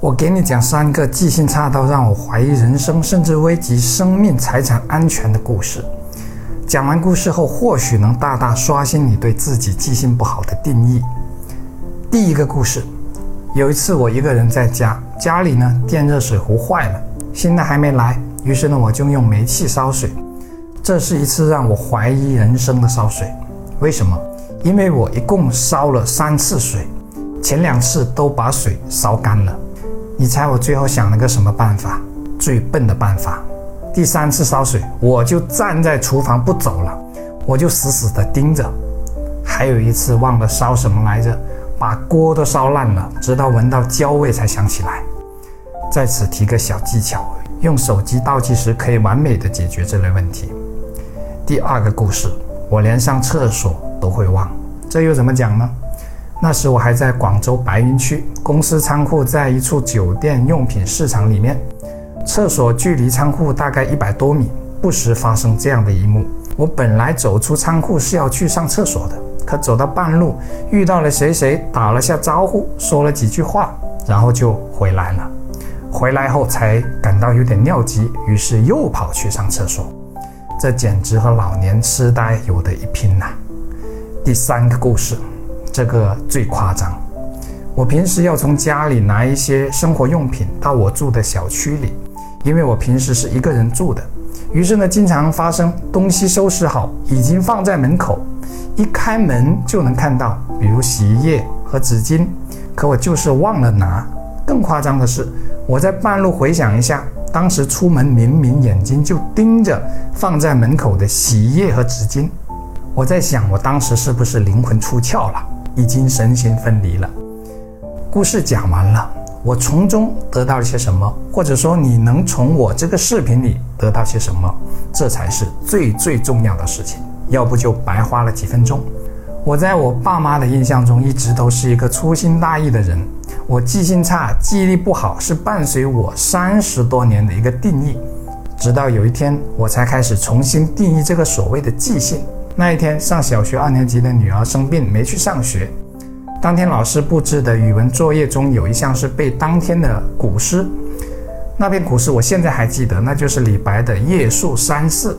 我给你讲三个记性差到让我怀疑人生，甚至危及生命财产安全的故事。讲完故事后，或许能大大刷新你对自己记性不好的定义。第一个故事，有一次我一个人在家，家里呢电热水壶坏了，新的还没来，于是呢我就用煤气烧水。这是一次让我怀疑人生的烧水。为什么？因为我一共烧了三次水，前两次都把水烧干了。你猜我最后想了个什么办法？最笨的办法。第三次烧水，我就站在厨房不走了，我就死死地盯着。还有一次忘了烧什么来着，把锅都烧烂了，直到闻到焦味才想起来。在此提个小技巧，用手机倒计时可以完美的解决这类问题。第二个故事，我连上厕所都会忘，这又怎么讲呢？那时我还在广州白云区，公司仓库在一处酒店用品市场里面，厕所距离仓库大概一百多米，不时发生这样的一幕。我本来走出仓库是要去上厕所的，可走到半路遇到了谁谁，打了下招呼，说了几句话，然后就回来了。回来后才感到有点尿急，于是又跑去上厕所。这简直和老年痴呆有的一拼呐！第三个故事。这个最夸张。我平时要从家里拿一些生活用品到我住的小区里，因为我平时是一个人住的。于是呢，经常发生东西收拾好，已经放在门口，一开门就能看到，比如洗衣液和纸巾，可我就是忘了拿。更夸张的是，我在半路回想一下，当时出门明明眼睛就盯着放在门口的洗衣液和纸巾，我在想，我当时是不是灵魂出窍了？已经身心分离了。故事讲完了，我从中得到了些什么？或者说，你能从我这个视频里得到些什么？这才是最最重要的事情。要不就白花了几分钟。我在我爸妈的印象中，一直都是一个粗心大意的人。我记性差、记忆力不好，是伴随我三十多年的一个定义。直到有一天，我才开始重新定义这个所谓的记性。那一天，上小学二年级的女儿生病，没去上学。当天老师布置的语文作业中有一项是背当天的古诗，那篇古诗我现在还记得，那就是李白的《夜宿山寺》。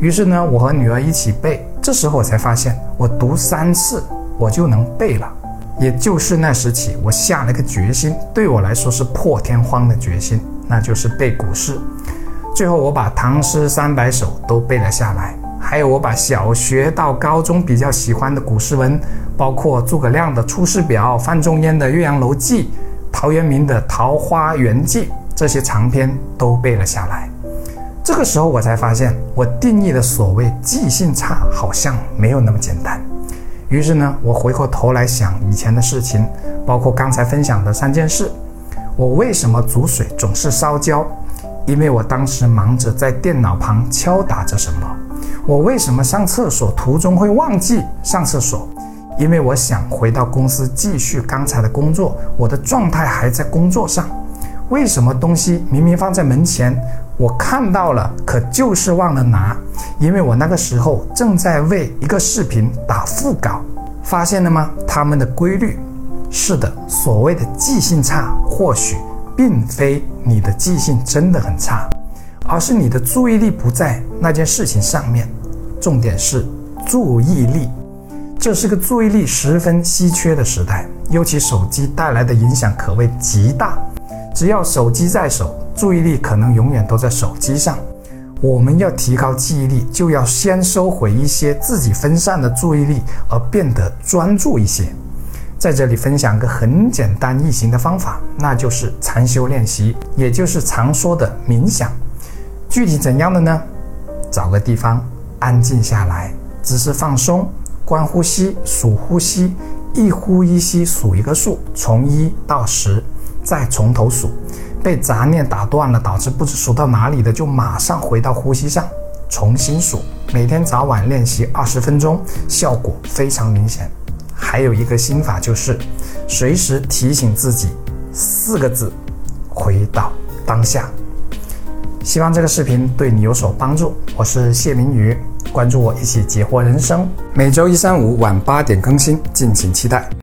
于是呢，我和女儿一起背。这时候我才发现，我读三次我就能背了。也就是那时起，我下了个决心，对我来说是破天荒的决心，那就是背古诗。最后，我把唐诗三百首都背了下来。还有我把小学到高中比较喜欢的古诗文，包括诸葛亮的《出师表》、范仲淹的《岳阳楼记》、陶渊明的《桃花源记》这些长篇都背了下来。这个时候我才发现，我定义的所谓记性差好像没有那么简单。于是呢，我回过头来想以前的事情，包括刚才分享的三件事。我为什么煮水总是烧焦？因为我当时忙着在电脑旁敲打着什么。我为什么上厕所途中会忘记上厕所？因为我想回到公司继续刚才的工作，我的状态还在工作上。为什么东西明明放在门前，我看到了，可就是忘了拿？因为我那个时候正在为一个视频打副稿。发现了吗？他们的规律。是的，所谓的记性差，或许并非你的记性真的很差。而是你的注意力不在那件事情上面，重点是注意力。这是个注意力十分稀缺的时代，尤其手机带来的影响可谓极大。只要手机在手，注意力可能永远都在手机上。我们要提高记忆力，就要先收回一些自己分散的注意力，而变得专注一些。在这里分享个很简单易行的方法，那就是禅修练习，也就是常说的冥想。具体怎样的呢？找个地方安静下来，姿势放松，观呼吸，数呼吸，一呼一吸数一个数，从一到十，再从头数。被杂念打断了，导致不知数到哪里的，就马上回到呼吸上，重新数。每天早晚练习二十分钟，效果非常明显。还有一个心法就是，随时提醒自己四个字：回到当下。希望这个视频对你有所帮助。我是谢明宇，关注我，一起解惑人生。每周一、三、五晚八点更新，敬请期待。